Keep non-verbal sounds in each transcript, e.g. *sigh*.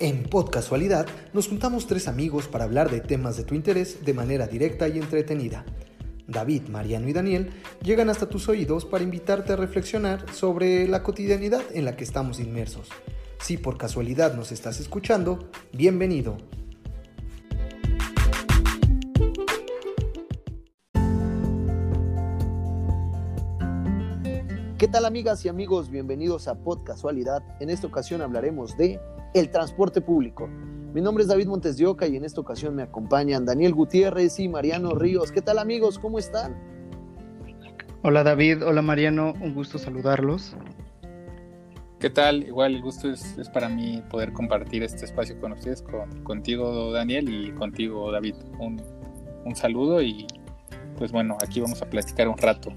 En Podcasualidad nos juntamos tres amigos para hablar de temas de tu interés de manera directa y entretenida. David, Mariano y Daniel llegan hasta tus oídos para invitarte a reflexionar sobre la cotidianidad en la que estamos inmersos. Si por casualidad nos estás escuchando, bienvenido. Tal amigas y amigos? Bienvenidos a Podcasualidad. En esta ocasión hablaremos de el transporte público. Mi nombre es David Montes de Oca y en esta ocasión me acompañan Daniel Gutiérrez y Mariano Ríos. ¿Qué tal amigos? ¿Cómo están? Hola David, hola Mariano, un gusto saludarlos. ¿Qué tal? Igual el gusto es, para mí poder compartir este espacio con ustedes, con, contigo Daniel y contigo David. Un, un saludo y pues bueno, aquí vamos a platicar un rato.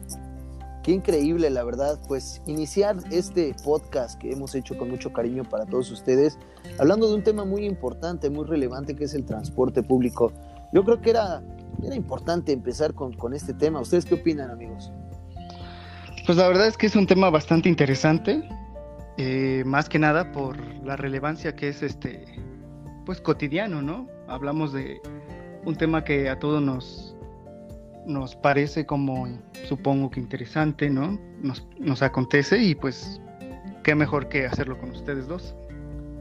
Qué increíble, la verdad, pues iniciar este podcast que hemos hecho con mucho cariño para todos ustedes, hablando de un tema muy importante, muy relevante, que es el transporte público. Yo creo que era, era importante empezar con, con este tema. ¿Ustedes qué opinan, amigos? Pues la verdad es que es un tema bastante interesante, eh, más que nada por la relevancia que es este, pues cotidiano, ¿no? Hablamos de un tema que a todos nos, nos parece como, supongo que interesante, ¿no? Nos, nos acontece y pues, qué mejor que hacerlo con ustedes dos.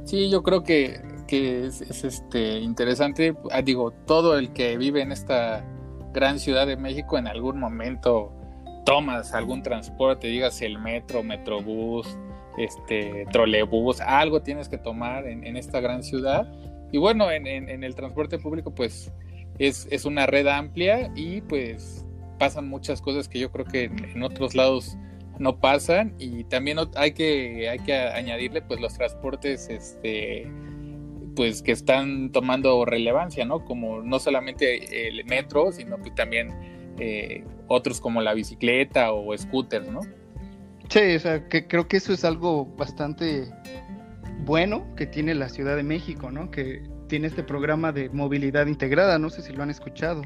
Sí, yo creo que, que es, este, interesante. Ah, digo, todo el que vive en esta gran ciudad de México en algún momento tomas algún transporte, digas el metro, metrobús, este, trolebús, algo tienes que tomar en, en esta gran ciudad. Y bueno, en, en, en el transporte público, pues es, una red amplia y pues pasan muchas cosas que yo creo que en, otros lados no pasan y también hay que, hay que añadirle pues los transportes este pues que están tomando relevancia, ¿no? Como no solamente el metro, sino que también eh, otros como la bicicleta o scooters, ¿no? Sí, o sea, que creo que eso es algo bastante bueno que tiene la Ciudad de México, ¿no? Que tiene este programa de movilidad integrada, no sé si lo han escuchado.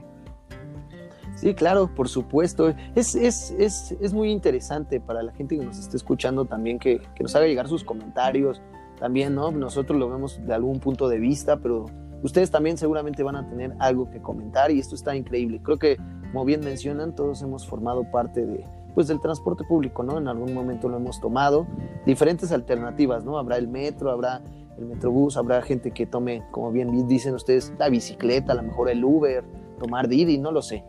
Sí, claro, por supuesto. Es, es, es, es muy interesante para la gente que nos esté escuchando también que, que, nos haga llegar sus comentarios. También, ¿no? Nosotros lo vemos de algún punto de vista, pero ustedes también seguramente van a tener algo que comentar y esto está increíble. Creo que, como bien mencionan, todos hemos formado parte de, pues, del transporte público, ¿no? En algún momento lo hemos tomado. Diferentes alternativas, ¿no? Habrá el metro, habrá el Metrobús, habrá gente que tome, como bien dicen ustedes, la bicicleta, a lo mejor el Uber, tomar Didi, no lo sé.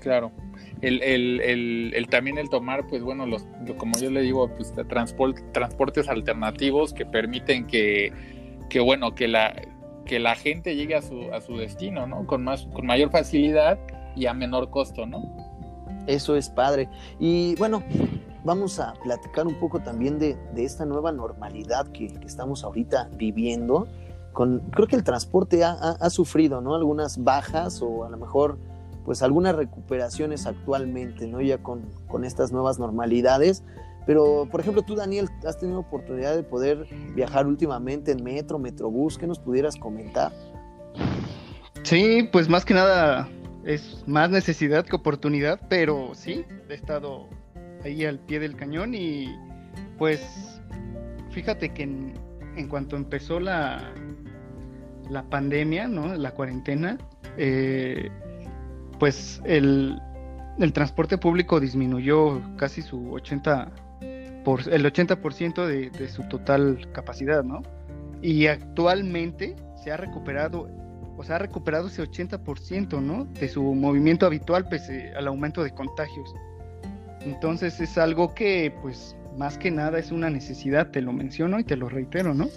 Claro. El, el, el, también el tomar, pues bueno, los, como yo le digo, pues transportes alternativos que permiten que, que, bueno, que la, que la gente llegue a su, a su destino, ¿no? Con, más, con mayor facilidad y a menor costo, ¿no? Eso es padre. Y bueno, vamos a platicar un poco también de, esta nueva normalidad que, estamos ahorita viviendo. Con, creo que el transporte ha, sufrido ¿no? algunas bajas o a lo mejor pues algunas recuperaciones actualmente, ¿no? ya con, con estas nuevas normalidades. Pero, por ejemplo, tú, Daniel, has tenido oportunidad de poder viajar últimamente en metro, metrobús, ¿qué nos pudieras comentar? Sí, pues más que nada es más necesidad que oportunidad, pero sí, he estado ahí al pie del cañón y pues fíjate que en, cuanto empezó la, la pandemia, ¿no? La cuarentena, eh, pues el, el, transporte público disminuyó casi su 80 por, el 80% de, de su total capacidad, ¿no? Y actualmente se ha recuperado, o sea, ha recuperado ese 80%, ¿no? De su movimiento habitual pese al aumento de contagios. Entonces es algo que, pues, más que nada es una necesidad, te lo menciono y te lo reitero, ¿no?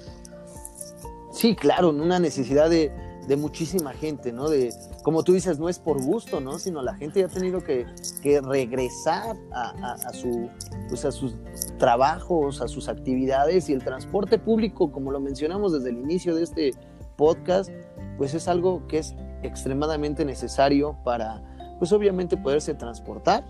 Sí, claro, una necesidad de, muchísima gente, ¿no? De, como tú dices, no es por gusto, ¿no? Sino la gente ya ha tenido que, regresar a, su, pues a sus trabajos, a sus actividades y el transporte público, como lo mencionamos desde el inicio de este podcast, pues es algo que es extremadamente necesario para, pues obviamente poderse transportar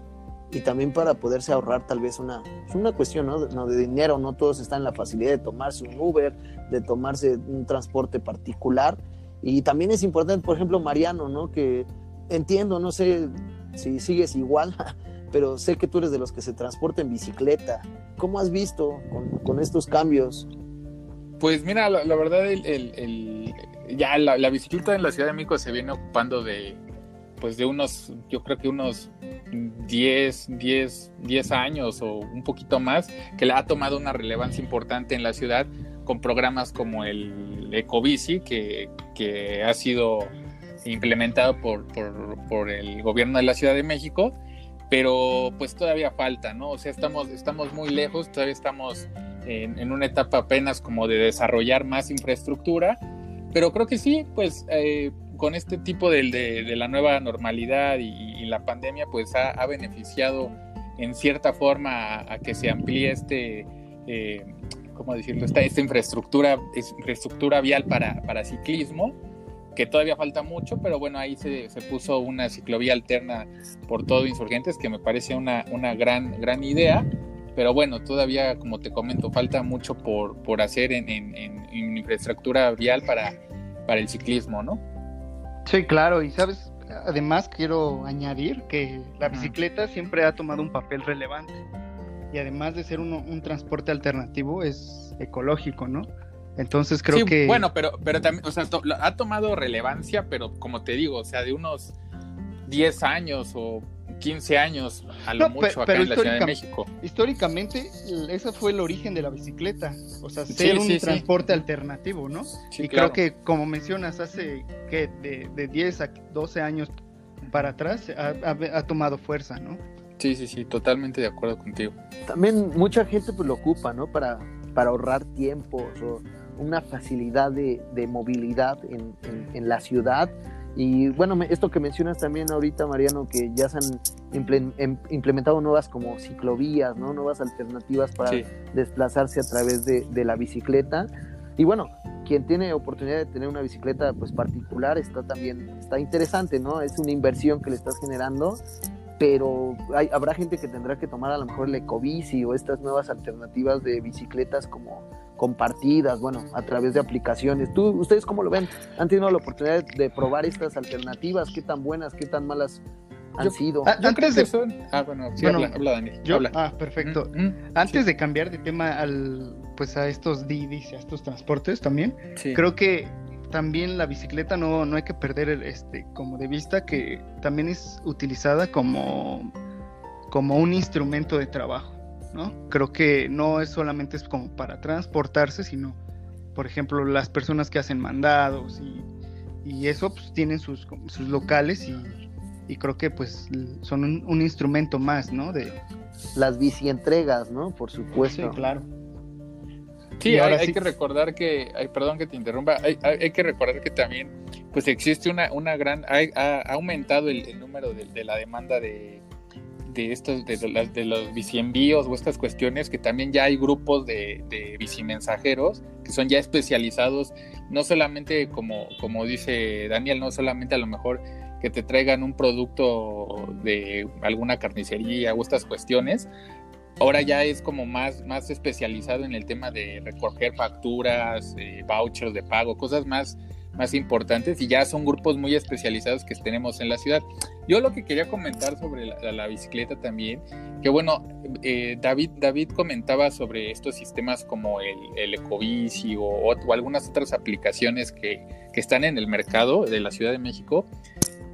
y también para poderse ahorrar tal vez una, una cuestión ¿no? de dinero, no todos están en la facilidad de tomarse un Uber, de tomarse un transporte particular. Y también es importante, por ejemplo, Mariano, ¿no? que entiendo, no sé si sigues igual, *laughs* pero sé que tú eres de los que se transporta en bicicleta. ¿Cómo has visto con, estos cambios? Pues mira, la, verdad, el, ya la, bicicleta en la Ciudad de México se viene ocupando de, pues de unos, yo creo que unos 10, 10, 10 años o un poquito más, que ha tomado una relevancia importante en la ciudad con programas como el Ecobici, que, que ha sido implementado por, por, el gobierno de la Ciudad de México, pero pues todavía falta, ¿no? O sea, estamos, estamos muy lejos, todavía estamos en, una etapa apenas como de desarrollar más infraestructura, pero creo que sí, pues eh, con este tipo de, la nueva normalidad y, la pandemia, pues ha, beneficiado en cierta forma a, que se amplíe este... Eh, ¿cómo decirlo? Esta, infraestructura, infraestructura vial para, ciclismo, que todavía falta mucho, pero bueno, ahí se, puso una ciclovía alterna por todo Insurgentes, que me parece una, gran, idea. Pero bueno, todavía, como te comento, falta mucho por, por hacer en, en, infraestructura vial para, para el ciclismo, ¿no? Sí, claro, y sabes, además quiero añadir que la bicicleta siempre ha tomado un papel relevante. Y además de ser un, un transporte alternativo, es ecológico, ¿no? Entonces creo sí, que. Bueno, pero, pero también, o sea, ha tomado relevancia, pero como te digo, o sea, de unos 10 años o 15 años a lo mucho acá en la Ciudad de México. Históricamente, ese fue el origen de la bicicleta, o sea, ser un transporte alternativo, ¿no? y creo que, como mencionas, hace que de, de 10 a 12 años para atrás ha, tomado fuerza, ¿no? Sí, sí, sí, totalmente de acuerdo contigo. También mucha gente pues lo ocupa, ¿no? Para, para ahorrar tiempo o una facilidad de, movilidad en, la ciudad. Y bueno, esto que mencionas también ahorita, Mariano, que ya se han em, implementado nuevas como ciclovías, ¿no? Nuevas alternativas para desplazarse a través de, la bicicleta. Y bueno, quien tiene oportunidad de tener una bicicleta pues particular está también, está interesante, ¿no? Es una inversión que le estás generando pero hay, habrá gente que tendrá que tomar a lo mejor el ecobici o estas nuevas alternativas de bicicletas como compartidas, bueno, a través de aplicaciones. ¿Tú, ¿Ustedes cómo lo ven? ¿Han tenido la oportunidad de probar estas alternativas? ¿Qué tan buenas, qué tan malas han sido? Ah, antes de... Son... Ah, bueno, sí, habla, Daniel. Ah, perfecto. Mm, mm, antes de cambiar de tema al, pues a estos Didis, a estos transportes también, creo que también la bicicleta no, no hay que perder el, este, como de vista que también es utilizada como, como un instrumento de trabajo. ¿No? Creo que no es solamente es como para transportarse, sino, por ejemplo, las personas que hacen mandados y, y eso pues tienen sus, sus locales y, y, creo que pues son un, instrumento más, ¿no? De... Las bici entregas, ¿no? Por supuesto. Sí, claro. Sí, hay, que recordar que, perdón que te interrumpa, hay, hay, que recordar que también pues existe una, una gran, ha, aumentado el, el número de, de, la demanda de, de estos, de, los, de los bicienvíos o estas cuestiones, que también ya hay grupos de, de bicimensajeros que son ya especializados, no solamente como, como dice Daniel, no solamente a lo mejor que te traigan un producto de alguna carnicería o estas cuestiones, ahora ya es como más, más especializado en el tema de recoger facturas, eh, vouchers de pago, cosas más más importantes y ya son grupos muy especializados que tenemos en la ciudad. Yo lo que quería comentar sobre la, bicicleta también, que bueno, eh, David, David comentaba sobre estos sistemas como el, el Ecobici o, o, algunas otras aplicaciones que, que, están en el mercado de la Ciudad de México.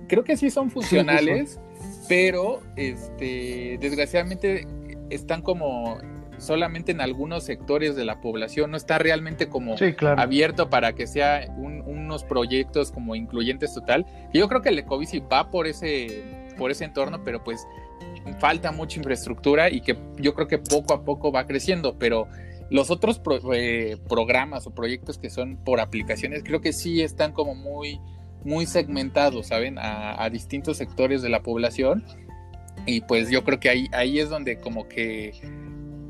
Creo que sí son funcionales, pero este, desgraciadamente están como solamente en algunos sectores de la población, no está realmente como abierto para que sea unos proyectos como incluyentes total. Yo creo que el Ecobici va por ese, por ese entorno, pero pues falta mucha infraestructura y que yo creo que poco a poco va creciendo, pero los otros eh, programas o proyectos que son por aplicaciones creo que sí están como muy, muy segmentados, ¿saben? A, a distintos sectores de la población. Y pues yo creo que ahí, ahí es donde como que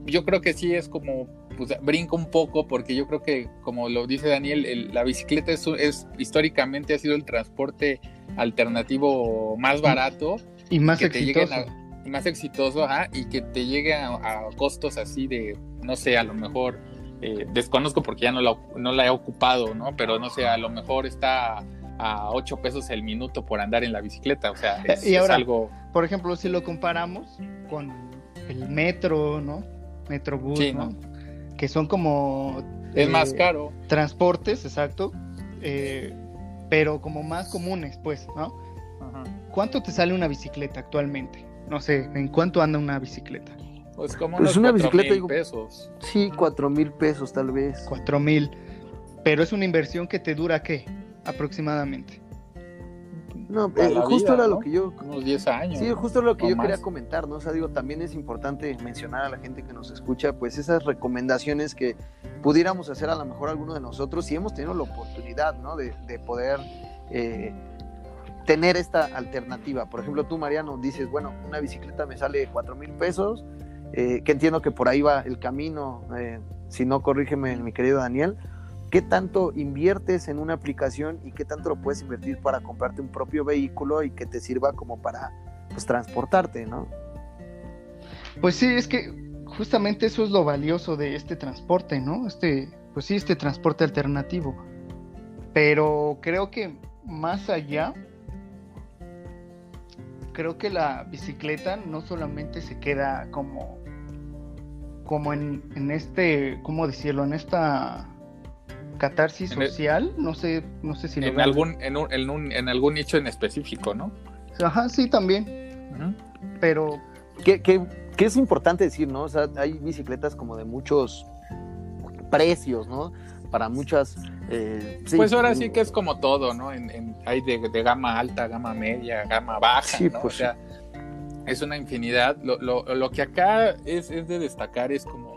yo creo que sí es como, pues brinca un poco porque yo creo que, como lo dice Daniel, la bicicleta es, es, históricamente ha sido el transporte alternativo más barato. Y más exitoso. y más exitoso, ajá, y que te llegue a, costos así de, no sé, a lo mejor, eh, desconozco porque ya no la, no la he ocupado, ¿no? Pero no sé, a lo mejor está a 8 pesos el minuto por andar en la bicicleta, o sea, es, y ahora, algo... Por ejemplo, si lo comparamos con el metro, ¿no? Metrobús, ¿no? Que son como... Es más caro. Transportes, exacto. pero como más comunes, pues, ¿no? ¿Cuánto te sale una bicicleta actualmente? No sé, ¿en cuánto anda una bicicleta? Pues como pues una bicicleta, mil pesos. Sí, cuatro mil pesos tal vez. Cuatro mil. Pero es una inversión que te dura qué, aproximadamente. No, eh, justo era lo que yo. Unos 10 años. Sí, justo lo que yo quería comentar, ¿no? O sea, digo, también es importante mencionar a la gente que nos escucha, pues esas recomendaciones que pudiéramos hacer a lo mejor alguno de nosotros, si hemos tenido la oportunidad, ¿no? De, poder eh, tener esta alternativa. Por ejemplo, tú, Mariano, dices, bueno, una bicicleta me sale 4 mil pesos, eh, que entiendo que por ahí va el camino, si no, corrígeme, mi querido Daniel ¿Qué tanto inviertes en una aplicación y qué tanto lo puedes invertir para comprarte un propio vehículo y que te sirva como para pues, transportarte, ¿no? Pues sí, es que justamente eso es lo valioso de este transporte, ¿no? Este, pues sí, este transporte alternativo. Pero creo que más allá, creo que la bicicleta no solamente se queda como, como en, en este, ¿cómo decirlo? En esta catarsis social, no sé, no sé si en algún en, un, en, un, en, algún nicho en específico, ¿no? Ajá, sí, también. Pero ¿Qué, qué, qué es importante decir, ¿no? O sea, hay bicicletas como de muchos precios, ¿no? Para muchas. Eh, pues ahora sí que es como todo, ¿no? En, hay de, de, gama alta, gama media, gama baja, ¿no? Pues o sea, es una infinidad. Lo, lo, lo que acá es, es de destacar es como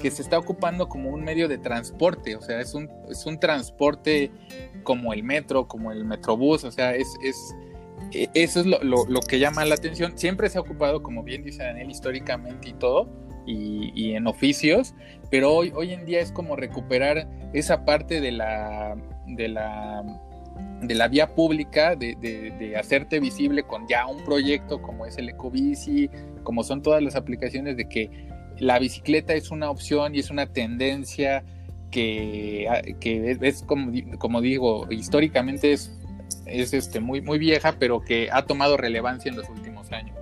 que se está ocupando como un medio de transporte, o sea, es un, es un transporte como el metro, como el metrobús, o sea, es, es e, eso es lo, lo, que llama la atención. Siempre se ha ocupado, como bien dice Daniel, históricamente y todo, y, y, en oficios, pero hoy, hoy en día es como recuperar esa parte de la, de la, de la vía pública, de, de, de hacerte visible con ya un proyecto como es el Ecobici, como son todas las aplicaciones de que la bicicleta es una opción y es una tendencia que, ah, es, como, como, digo, históricamente es, es este, muy, muy vieja, pero que ha tomado relevancia en los últimos años.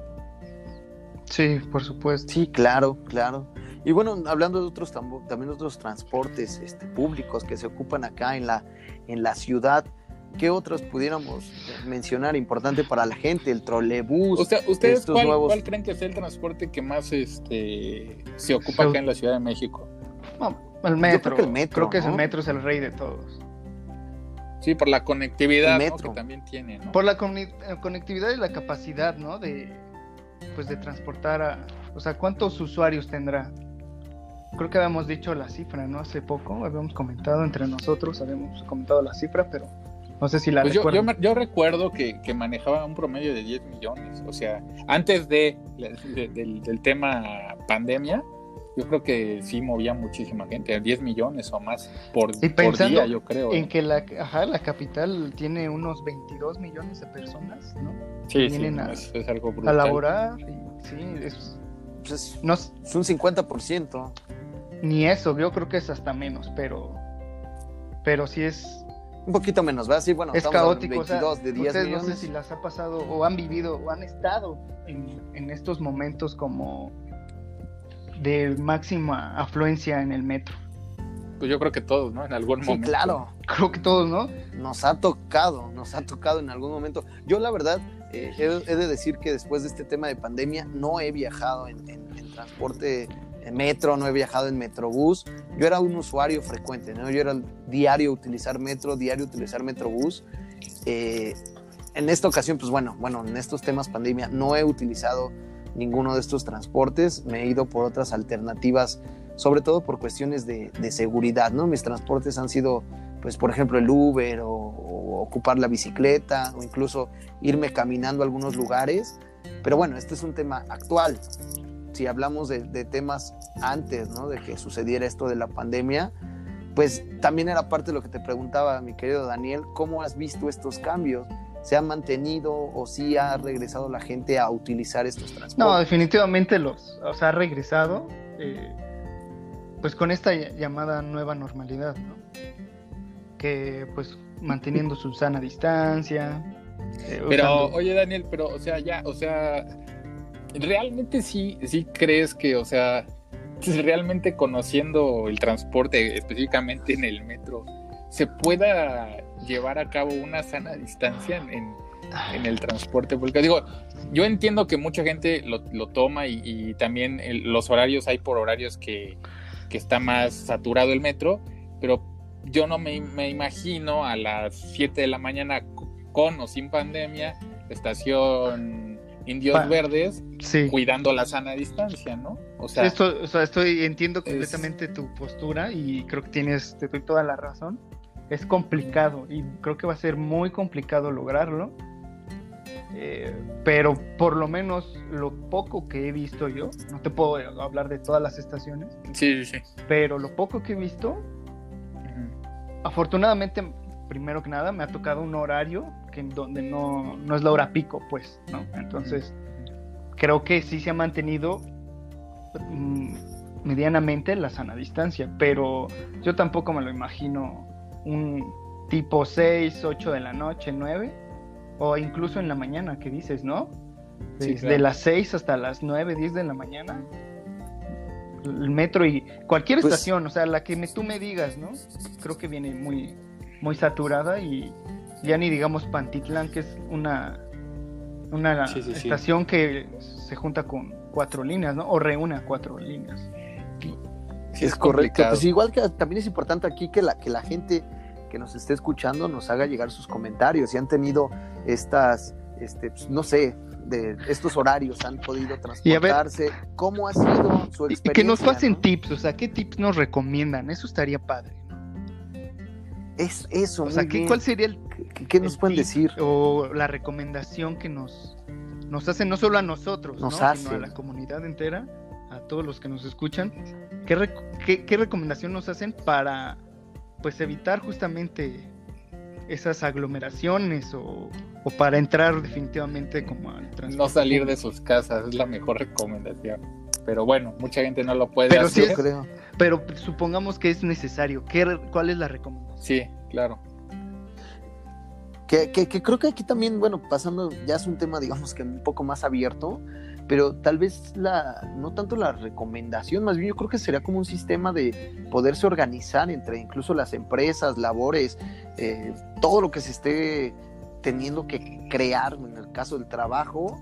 Sí, por supuesto. Sí, claro, claro. Y bueno, hablando de otros también otros transportes este, públicos que se ocupan acá en la, en la ciudad, ¿qué otros pudiéramos mencionar importante para la gente? El trolebús. ¿Ustedes cuál, creen que es el transporte que más este, se ocupa acá en la Ciudad de México? el metro. creo que el metro. Creo que el metro es el rey de todos. Sí, por la conectividad que también tiene. Por la conectividad y la capacidad, ¿no? De, pues de transportar a... O sea, ¿cuántos usuarios tendrá? Creo que habíamos dicho la cifra, ¿no? Hace poco habíamos comentado entre nosotros, habíamos comentado la cifra, pero no sé si la pues yo, yo, recuerdo que, que, manejaba un promedio de 10 millones. O sea, antes de, del, tema pandemia, yo creo que sí movía muchísima gente, 10 millones o más por, día, yo creo. En ¿eh? que la, ajá, la capital tiene unos 22 millones de personas, ¿no? Sí, sí, a, es, algo brutal. A laborar, sí, es, pues no, es un 50%. Ni eso, yo creo que es hasta menos, pero, pero sí es un poquito menos, ¿verdad? Sí, bueno, es caótico. de 10 ustedes no sé si las ha pasado o han vivido o han estado en, estos momentos como de máxima afluencia en el metro. Pues yo creo que todos, ¿no? En algún sí, momento. claro. Creo que todos, ¿no? Nos ha tocado, nos ha tocado en algún momento. Yo la verdad eh, he, de decir que después de este tema de pandemia no he viajado en, en transporte metro, no he viajado en metrobús. Yo era un usuario frecuente, ¿no? Yo era diario utilizar metro, diario utilizar metrobús. Eh, en esta ocasión, pues bueno, bueno, en estos temas pandemia no he utilizado ninguno de estos transportes, me he ido por otras alternativas, sobre todo por cuestiones de, seguridad, ¿no? Mis transportes han sido, pues por ejemplo, el Uber o, o ocupar la bicicleta o incluso irme caminando a algunos lugares. Pero bueno, este es un tema actual si hablamos de, temas antes, ¿no? De que sucediera esto de la pandemia, pues también era parte de lo que te preguntaba mi querido Daniel, ¿cómo has visto estos cambios? ¿Se ha mantenido o sí ha regresado la gente a utilizar estos transportes? No, definitivamente los, o sea, ha regresado, eh, pues con esta llamada nueva normalidad, ¿no? Que pues manteniendo su sana distancia. Eh, pero, oye Daniel, pero, o sea, ya, o sea, realmente sí, sí crees que, o sea, realmente conociendo el transporte, específicamente en el metro, se pueda llevar a cabo una sana distancia en, en el transporte público. Digo, yo entiendo que mucha gente lo, lo toma y, también los horarios, hay por horarios que, que, está más saturado el metro, pero yo no me, me imagino a las 7 de la mañana con o sin pandemia, estación Indios Verdes, cuidando la sana distancia, ¿no? O sea, Esto, o sea estoy, entiendo completamente tu postura y creo que tienes, te doy toda la razón. Es complicado y creo que va a ser muy complicado lograrlo eh, pero por lo menos lo poco que he visto yo, no te puedo hablar de todas las estaciones, sí, sí, pero lo poco que he visto, afortunadamente, primero que nada, me ha tocado un horario que donde no, no es la hora pico, pues, ¿no? Entonces, creo que sí se ha mantenido mm, medianamente la sana distancia, pero yo tampoco me lo imagino un tipo 6, 8 de la noche, 9 o incluso en la mañana, que dices, ¿no? Desde las 6 hasta las 9, 10 de la mañana. El metro y cualquier pues estación, o sea, la que tú me digas, ¿no? Creo que viene muy, muy saturada y ya ni digamos Pantitlán, que es una, una estación que se junta con cuatro líneas, ¿no? O reúne cuatro líneas. es, correcto. Pues igual que también es importante aquí que la, que la gente que nos esté escuchando nos haga llegar sus comentarios. Si han tenido estas, este, pues, no sé, de estos horarios han podido transportarse, cómo ha sido su experiencia. Y que nos pasen tips, o sea, ¿qué tips nos recomiendan? Eso estaría padre. Es eso, o sea, ¿cuál sería el, ¿qué, nos pueden decir? O la recomendación que nos, nos hacen, no solo a nosotros, ¿no? sino a la comunidad entera, a todos los que nos escuchan. ¿Qué, qué, qué recomendación nos hacen para pues evitar justamente esas aglomeraciones o, para entrar definitivamente como al transporte. No salir de sus casas es la mejor recomendación. Pero bueno, mucha gente no lo puede hacer. creo. Pero supongamos que es necesario. ¿Qué, ¿Cuál es la recomendación? Sí, claro. Que, creo que aquí también, bueno, pasando, ya es un tema, digamos que un poco más abierto, pero tal vez la, no tanto la recomendación, más bien yo creo que sería como un sistema de poderse organizar entre incluso las empresas, labores, eh, todo lo que se esté teniendo que crear en el caso del trabajo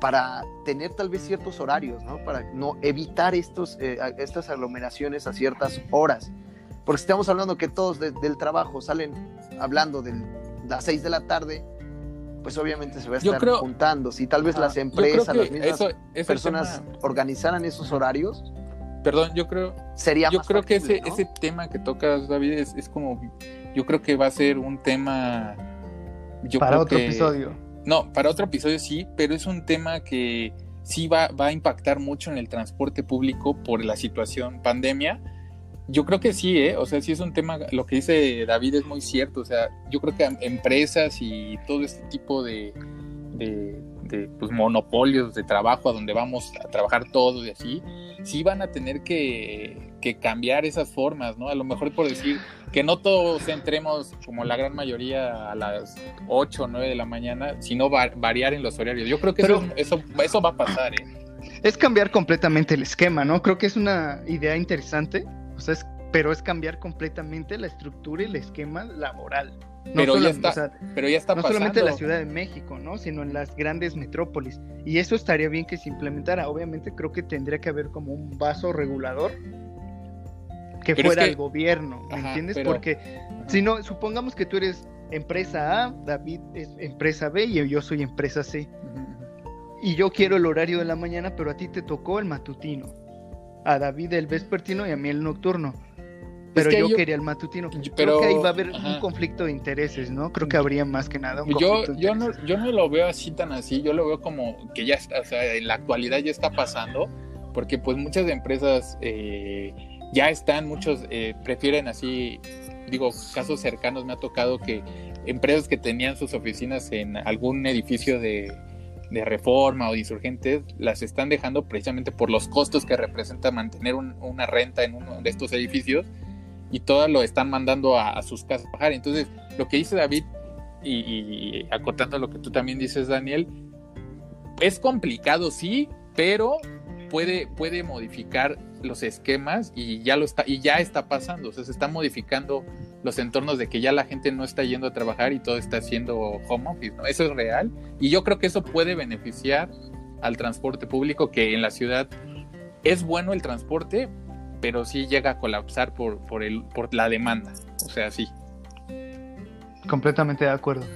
para tener tal vez ciertos horarios, ¿no? Para no evitar estos, eh, estas aglomeraciones a ciertas horas. Porque estamos hablando que todos del trabajo salen hablando de las 6 de la tarde, pues obviamente se va a estar juntando. Si tal vez las empresas, las mismas personas organizaran esos horarios. Perdón, yo creo. Sería Yo creo que ese, ese tema que tocas, David, es, como. Yo creo que va a ser un tema. para otro episodio. No, para otro episodio sí, pero es un tema que sí va, va a impactar mucho en el transporte público por la situación pandemia yo creo que sí, ¿eh? O sea, sí es un tema, lo que dice David es muy cierto, o sea, yo creo que empresas y todo este tipo de, de, pues, monopolios de trabajo a donde vamos a trabajar todos y así, sí van a tener que, cambiar esas formas, ¿no? A lo mejor por decir que no todos entremos como la gran mayoría a las 8 o 9 de la mañana, sino variar en los horarios. Yo creo que eso, eso, eso va a pasar, ¿eh? Es cambiar completamente el esquema, ¿no? Creo que es una idea interesante pero es cambiar completamente la estructura y el esquema laboral. No pero, ya está, pero ya está no solamente en la Ciudad de México, ¿no? Sino en las grandes metrópolis. Y eso estaría bien que se implementara. Obviamente creo que tendría que haber como un vaso regulador que fuera el gobierno, ¿me entiendes? Porque si no, supongamos que tú eres empresa A, David es empresa B y yo soy empresa C. Y yo quiero el horario de la mañana, pero a ti te tocó el matutino a David el vespertino y a mí el nocturno. Pero yo, quería el matutino. Pero, Creo que ahí va a haber un conflicto de intereses, ¿no? Creo que habría más que nada un yo, yo no, yo no lo veo así tan así, yo lo veo como que ya está, o sea, en la actualidad ya está pasando, porque pues muchas empresas eh, ya están, muchos eh, prefieren así, digo, casos cercanos me ha tocado que empresas que tenían sus oficinas en algún edificio de, de reforma o insurgentes las están dejando precisamente por los costos que representa mantener una renta en uno de estos edificios y todas lo están mandando a, sus casas a bajar. Entonces, lo que dice David, y, acotando lo que tú también dices, Daniel, es complicado, sí, pero puede, puede modificar los esquemas y ya lo está y ya está pasando, o sea, se está modificando los entornos de que ya la gente no está yendo a trabajar y todo está haciendo home office. Eso es real y yo creo que eso puede beneficiar al transporte público que en la ciudad es bueno el transporte, pero sí llega a colapsar por, por, el, por la demanda, o sea, sí. Completamente de acuerdo.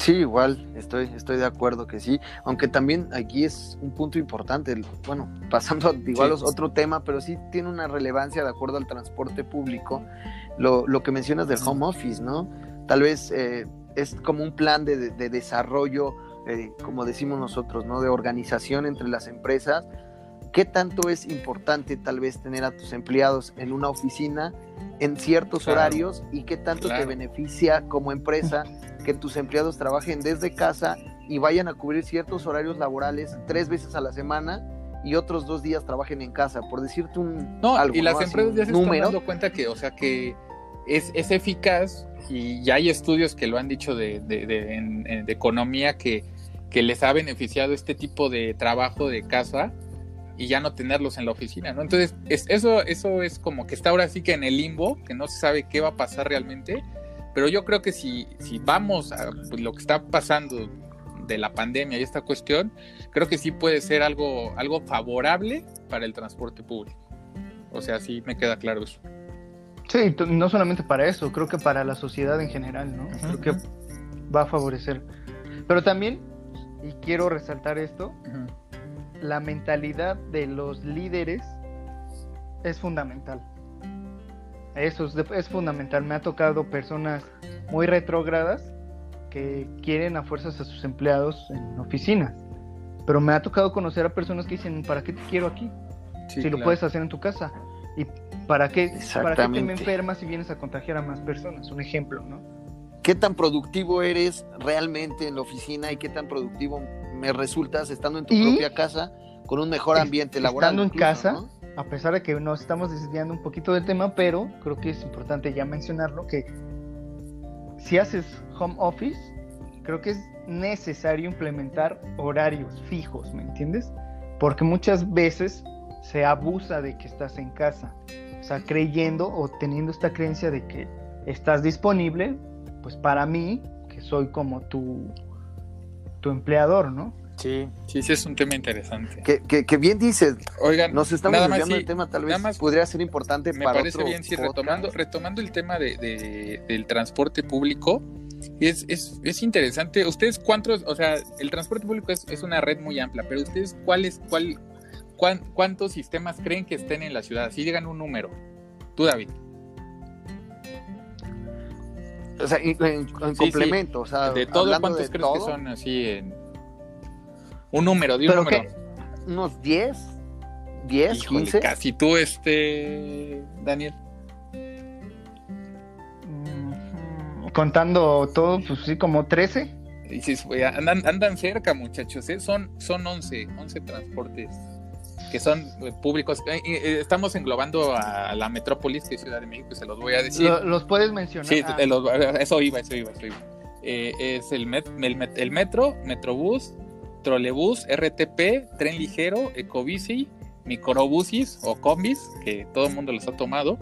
Sí, igual, estoy, estoy de acuerdo que sí, aunque también aquí es un punto importante, bueno, *laughs* pasando igual a otro tema, pero sí tiene una relevancia de acuerdo al transporte público, lo, lo que mencionas del home office, ¿no? Tal vez eh, es como un plan de, de desarrollo, eh, como decimos nosotros, ¿no? De organización entre las empresas. ¿Qué tanto es importante tal vez tener a tus empleados en una oficina en ciertos horarios y qué tanto te beneficia como empresa que tus empleados trabajen desde casa y vayan a cubrir ciertos horarios laborales tres veces a la semana y otros dos días trabajen en casa, por decirte un no, y las empresas ya se están dando cuenta que, o sea, que es, es, eficaz y ya hay estudios que lo han dicho de, de, de, de economía que, que les ha beneficiado este tipo de trabajo de casa y ya no tenerlos en la oficina, ¿no? Entonces, es, eso, eso es como que está ahora sí que en el limbo, que no se sabe qué va a pasar realmente, pero yo creo que si, si vamos a pues, lo que está pasando de la pandemia y esta cuestión, creo que sí puede ser algo, algo favorable para el transporte público. O sea, sí me queda claro eso. Sí, no solamente para eso, creo que para la sociedad en general, ¿no? Creo que va a favorecer. Pero también, y quiero resaltar esto, la mentalidad de los líderes es fundamental. Eso es, fundamental. Me ha tocado personas muy retrógradas que quieren a fuerzas a sus empleados en oficinas. Pero me ha tocado conocer a personas que dicen, ¿para qué te quiero aquí? si lo puedes hacer en tu casa. ¿Y para qué, para qué te me enfermas si vienes a contagiar a más personas? Un ejemplo, ¿no? ¿Qué tan productivo eres realmente en la oficina y qué tan productivo me resultas estando en tu propia casa con un mejor ambiente laboral? Estando en casa, a pesar de que nos estamos desviando un poquito del tema, pero creo que es importante ya mencionarlo, que si haces home office, creo que es necesario implementar horarios fijos, ¿me entiendes? Porque muchas veces se abusa de que estás en casa, o sea, creyendo o teniendo esta creencia de que estás disponible, pues para mí, que soy como tu, tu empleador, ¿no? Sí, sí, sí es un tema interesante. Que, bien dices. Oigan, nos estamos desviando del tema, tal vez podría ser importante me parece bien, sí, retomando, retomando el tema de, del transporte público, es, es, es, interesante. ¿Ustedes cuántos, o sea, el transporte público es, es una red muy amplia, pero ustedes cuáles, cuál, cuántos sistemas creen que estén en la ciudad? Si llegan un número. Tú, David. O sea, en, complemento, o sea, de todos, ¿cuántos crees que son así en un número, de un número. ¿Unos 10? ¿10? 15? Casi tú, este. Daniel. Mm, contando todo, pues sí, como 13. andan, andan cerca, muchachos, ¿eh? son, son 11, 11 transportes que son eh, públicos. Eh, estamos englobando a la metrópolis que es Ciudad de México, se los voy a decir. ¿Los puedes mencionar? Sí, ah. eso iba, eso iba, eso iba. es el, el, metro, Metrobús, trolebús, RTP, tren ligero, ecobici, microbusis o combis, que todo el mundo los ha tomado,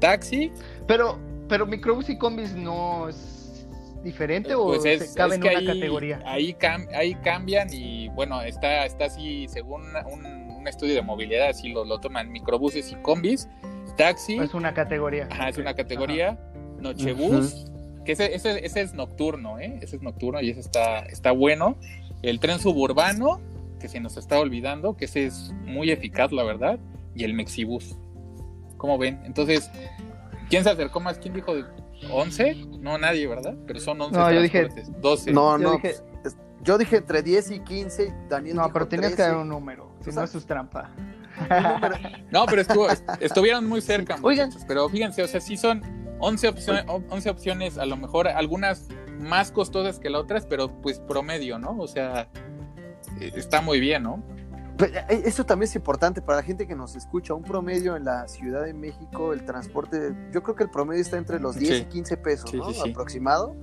taxi. Pero, pero microbús y combis no es diferente o pues se cabe en una categoría. Ahí, ahí cambian y bueno, está, está así, según un, estudio de movilidad, así lo, lo toman microbuses y combis, taxi. Es una categoría. Ajá, es una categoría. Nochebús, que ese, ese, ese, es nocturno, ¿eh? Ese es nocturno y ese está, está bueno el tren suburbano, que se nos está olvidando, que ese es muy eficaz, la verdad, y el Mexibus. ¿Cómo ven? Entonces, ¿quién se acercó más? ¿Quién dijo 11? No, nadie, ¿verdad? Pero son 11. No, yo dije 12. No, no. Yo dije, entre 10 y 15. Daniel no, pero tenías que dar un número. Si no, eso es trampa. *laughs* no, pero estuvo, estuvieron muy cerca. Oigan. Pero fíjense, o sea, sí son 11 opciones, 11 opciones, a lo mejor algunas más costosas que las otras, pero pues promedio, ¿no? O sea, eh, está muy bien, ¿no? Pues, eh, eso también es importante para la gente que nos escucha. Un promedio en la Ciudad de México, el transporte, yo creo que el promedio está entre los 10 y 15 pesos, ¿no? Aproximado.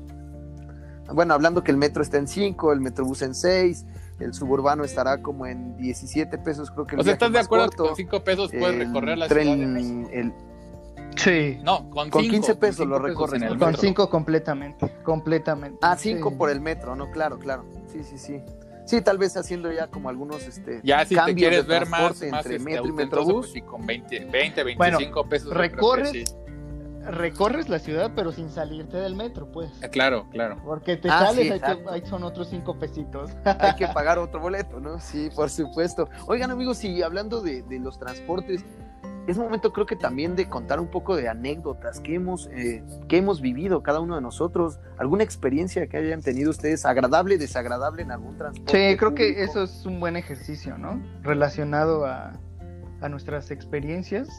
bueno, hablando que el metro está en 5, el metrobús en 6, el suburbano estará como en 17 pesos, creo que el O sea, ¿estás de acuerdo que corto, con 5 pesos puedes recorrer la tren, ciudad de México? el- Sí. No, con, Con cinco, 15 pesos con lo cinco recorres, en el. Con metro. 5 completamente. Completamente. Ah, 5 Sí. por el metro, ¿no? Claro, claro. Sí, sí, sí. Sí, tal vez haciendo ya como algunos este, Ya si te cambios quieres de ver más, entre este, metro y metrobús. pues sí, con 20, 20 25 Bueno, pesos. recorres- sí. Recorres la ciudad, pero sin salirte del metro, pues. Ah, Claro, claro. Porque te Ah, sales, sí, ahí, te- exacto. ahí son otros 5 pesitos. hay que *laughs* pagar otro boleto, ¿no? Sí, por supuesto. Oigan, amigos, y hablando de, de los transportes, es momento creo que también de contar un poco de anécdotas que hemos, eh, que hemos vivido cada uno de nosotros, alguna experiencia que hayan tenido ustedes, agradable, desagradable en algún transporte. Sí, creo que eso es un buen ejercicio, ¿no? Relacionado a, a nuestras experiencias.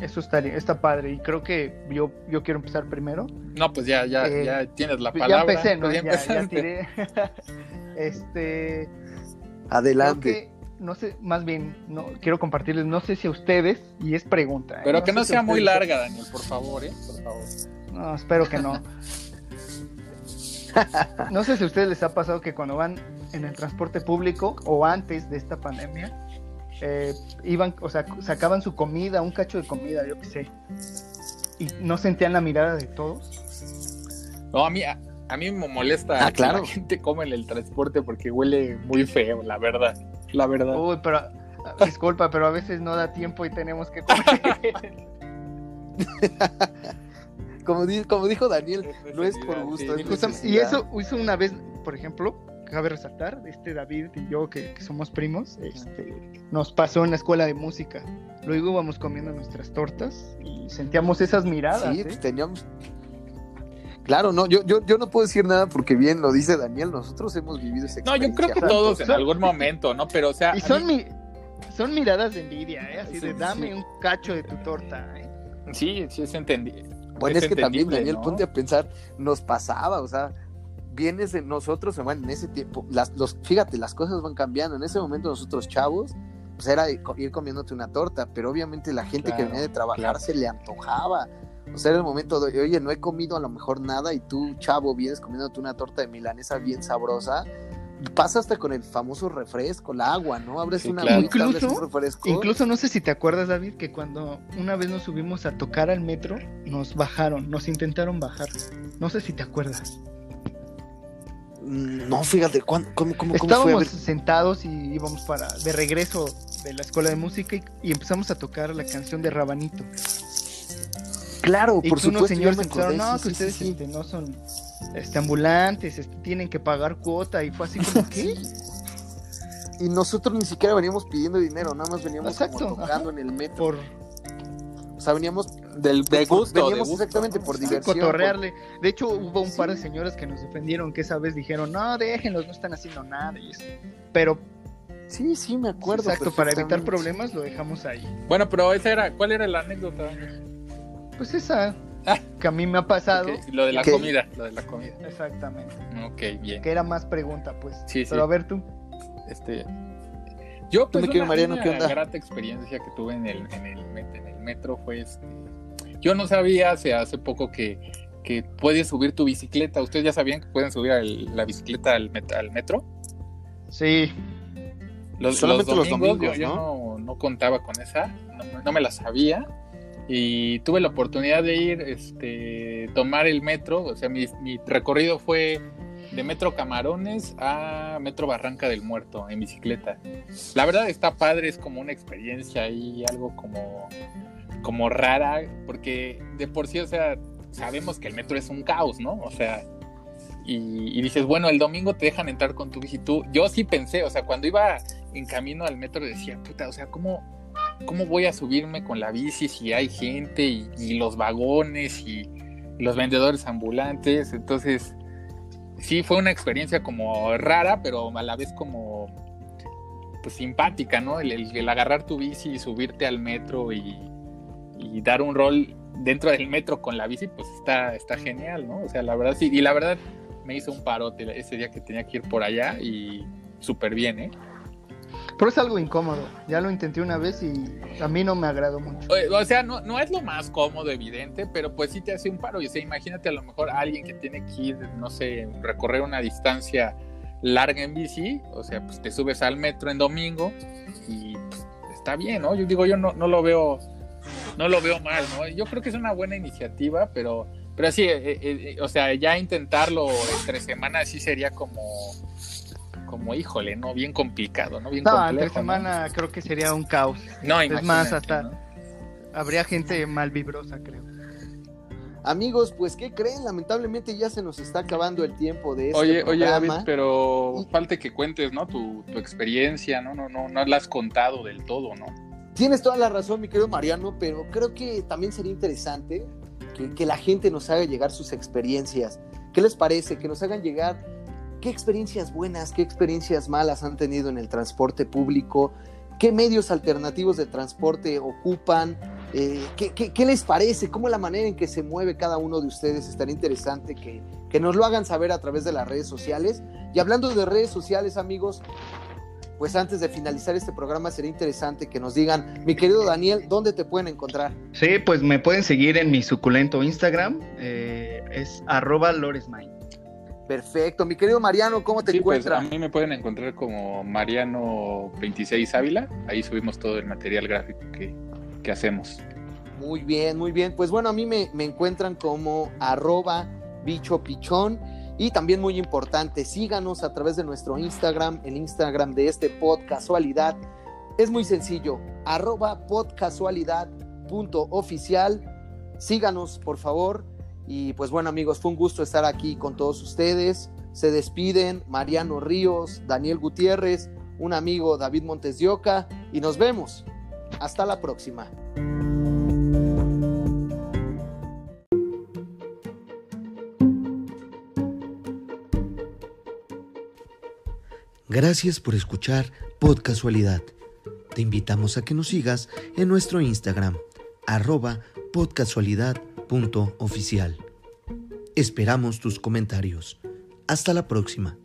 Eso estaría, está padre. Y creo que yo, yo quiero empezar primero. No, pues ya, ya, Eh, ya tienes la ya palabra. empecé, ¿no? pues *laughs* Ya, ya tiré. *laughs* este. Creo Adelante. No sé, más bien, no quiero compartirles, no sé si a ustedes, y es pregunta. ¿eh? Pero que no si sea muy ustedes- larga, Daniel, por favor, ¿eh? Por favor. No, espero que no. No sé si a ustedes les ha pasado que cuando van en el transporte público o antes de esta pandemia, eh, iban, o sea, sacaban su comida, un cacho de comida, yo qué sé, y no sentían la mirada de todos. No, a mí, a, a mí me molesta Ah, que la gente come en el transporte porque huele muy feo, la verdad. La verdad. Uy, pero ah, disculpa, pero a veces no da tiempo y tenemos que comer. *laughs* Como, di- como dijo Daniel, Es no es por gusto, sí. es Justamente- y eso hizo una vez, por ejemplo, cabe resaltar, este David y yo, que, que somos primos, este, nos pasó en la escuela de música. Luego íbamos comiendo nuestras tortas y sentíamos esas miradas. Sí, ¿eh? pues teníamos. Claro, no, yo, yo, yo no puedo decir nada porque bien lo dice Daniel, nosotros hemos vivido esa No, yo creo que todos en algún momento, ¿no? Pero, o sea. Y son, mí- mi- son miradas de envidia, ¿eh? así Sí, de dame sí. un cacho de tu torta. ¿eh? Sí, sí, es entendido. Bueno, es, es que también, entendible, Daniel, ¿no? ponte a pensar, nos pasaba, o sea, vienes de nosotros, bueno, en ese tiempo, las, los, fíjate, las cosas van cambiando. En ese momento nosotros chavos, pues era ir comiéndote una torta, pero obviamente la gente que venía de trabajar claro. se le antojaba. O sea, era el momento de, oye, no he comido a lo mejor nada y tú, chavo, vienes comiéndote una torta de milanesa bien sabrosa. Pasa hasta con el famoso refresco, la agua, ¿no? Abres Sí, una claro. agüita, abres un refresco. Incluso no sé si te acuerdas, David, que cuando una vez nos subimos a tocar al metro, nos bajaron, nos intentaron bajar. No sé si te acuerdas. Mm, No, fíjate, ¿cuándo- ¿cómo, cómo, cómo Estábamos sentados y íbamos para de regreso de la escuela de música y, y empezamos a tocar la canción de Rabanito. Claro, Y por unos supuesto, señores me empezaron, no, sí, que sí, ustedes sí, sí. este, no son este, ambulantes, este, tienen que pagar cuota. Y fue así como, *laughs* ¿qué? Y nosotros ni siquiera veníamos pidiendo dinero, nada más veníamos Exacto, como tocando ajá. en el metro. Por O sea, veníamos Del, de por- gusto, de veníamos gusto, exactamente por diversión. cotorrearle. De hecho, hubo un par de señoras que nos defendieron, que esa vez dijeron, no, déjenlos, no están haciendo nada. Y eso. Pero, Sí, sí, me acuerdo. exacto, para evitar problemas lo dejamos ahí. Bueno, pero esa era, ¿cuál era la anécdota? Pues esa Ah. que a mí me ha pasado. Lo de la ¿Qué? comida, lo de la comida. Exactamente. Ok, bien. Que era más pregunta, pues. Sí, sí. Pero a ver tú. Este, yo, pues, una, Mariano, una qué onda? grata experiencia que tuve en el, en el, met- en el metro fue este. Yo no sabía hace, hace poco que, que puedes subir tu bicicleta. ¿Ustedes ya sabían que pueden subir el- la bicicleta al, met- al metro? Sí. Los, Solamente los domingos, domingos, yo, yo ¿no? no, no contaba con esa, no, no me la sabía. Y tuve la oportunidad de ir, este, tomar el metro. O sea, mi, recorrido fue de Metro Camarones a Metro Barranca del Muerto en bicicleta. La verdad está padre, es como una experiencia ahí, algo como, como rara, porque de por sí, o sea, sabemos que el metro es un caos, ¿no? O sea, y, y dices, bueno, el domingo te dejan entrar con tu bici. Tú, yo sí pensé, o sea, cuando iba en camino al metro decía, puta, o sea, ¿cómo, cómo voy a subirme con la bici si hay gente y, los vagones y los vendedores ambulantes? Entonces, sí fue una experiencia como rara, pero a la vez como pues simpática, ¿no? El, agarrar tu bici y subirte al metro y, y dar un rol dentro del metro con la bici, pues está, está genial, ¿no? O sea, la verdad sí, y la verdad me hizo un parote ese día que tenía que ir por allá y súper bien, ¿eh? Pero es algo incómodo. Ya lo intenté una vez y a mí no me agradó mucho. O sea, no, es lo más cómodo, evidente, pero pues sí te hace un paro. Y o sea, imagínate a lo mejor alguien que tiene que ir, no sé, recorrer una distancia larga en bici. O sea, pues te subes al metro en domingo y pues, está bien, ¿no? Yo digo, yo no, no lo veo, no lo veo mal, ¿no? Yo creo que es una buena iniciativa, pero, pero sí, eh, eh, eh, o sea, ya intentarlo entre semanas sí sería como como híjole, ¿no? Bien complicado, ¿no? Bien no, entre semana creo que sería un caos. No, es más, hasta habría gente mal vibrosa, creo. Amigos, pues ¿qué creen? Lamentablemente ya se nos está acabando el tiempo de este oye, programa. Oye, David, pero falta que cuentes, ¿no? Tu, tu, experiencia, ¿no? No, no, no la has contado del todo, ¿no? Tienes toda la razón, mi querido Mariano, pero creo que también sería interesante que, que la gente nos haga llegar sus experiencias. ¿Qué les parece? Que nos hagan llegar qué experiencias buenas, qué experiencias malas han tenido en el transporte público, qué medios alternativos de transporte ocupan, eh, ¿qué, les parece, cómo la manera en que se mueve cada uno de ustedes. Estaría interesante que, que nos lo hagan saber a través de las redes sociales. Y hablando de redes sociales, amigos, pues antes de finalizar este programa sería interesante que nos digan, mi querido Daniel, ¿dónde te pueden encontrar? Sí, pues me pueden seguir en mi suculento Instagram, eh, es arroba loresmine. Perfecto. Mi querido Mariano, ¿cómo te sí, encuentras? Pues a mí me pueden encontrar como Mariano26 Ávila. Ahí subimos todo el material gráfico que, que, hacemos. Muy bien, muy bien. Pues bueno, a mí me, me encuentran como arroba bicho pichón. Y también muy importante, síganos a través de nuestro Instagram, el Instagram de este podcasualidad. Es muy sencillo, arroba podcasualidad.oficial. Síganos, por favor. Y pues bueno amigos, fue un gusto estar aquí con todos ustedes. Se despiden Mariano Ríos, Daniel Gutiérrez, un amigo David Montes de y nos vemos. Hasta la próxima. Gracias por escuchar Podcasualidad. Te invitamos a que nos sigas en nuestro Instagram, arroba podcasualidad oficial. Esperamos tus comentarios. Hasta la próxima.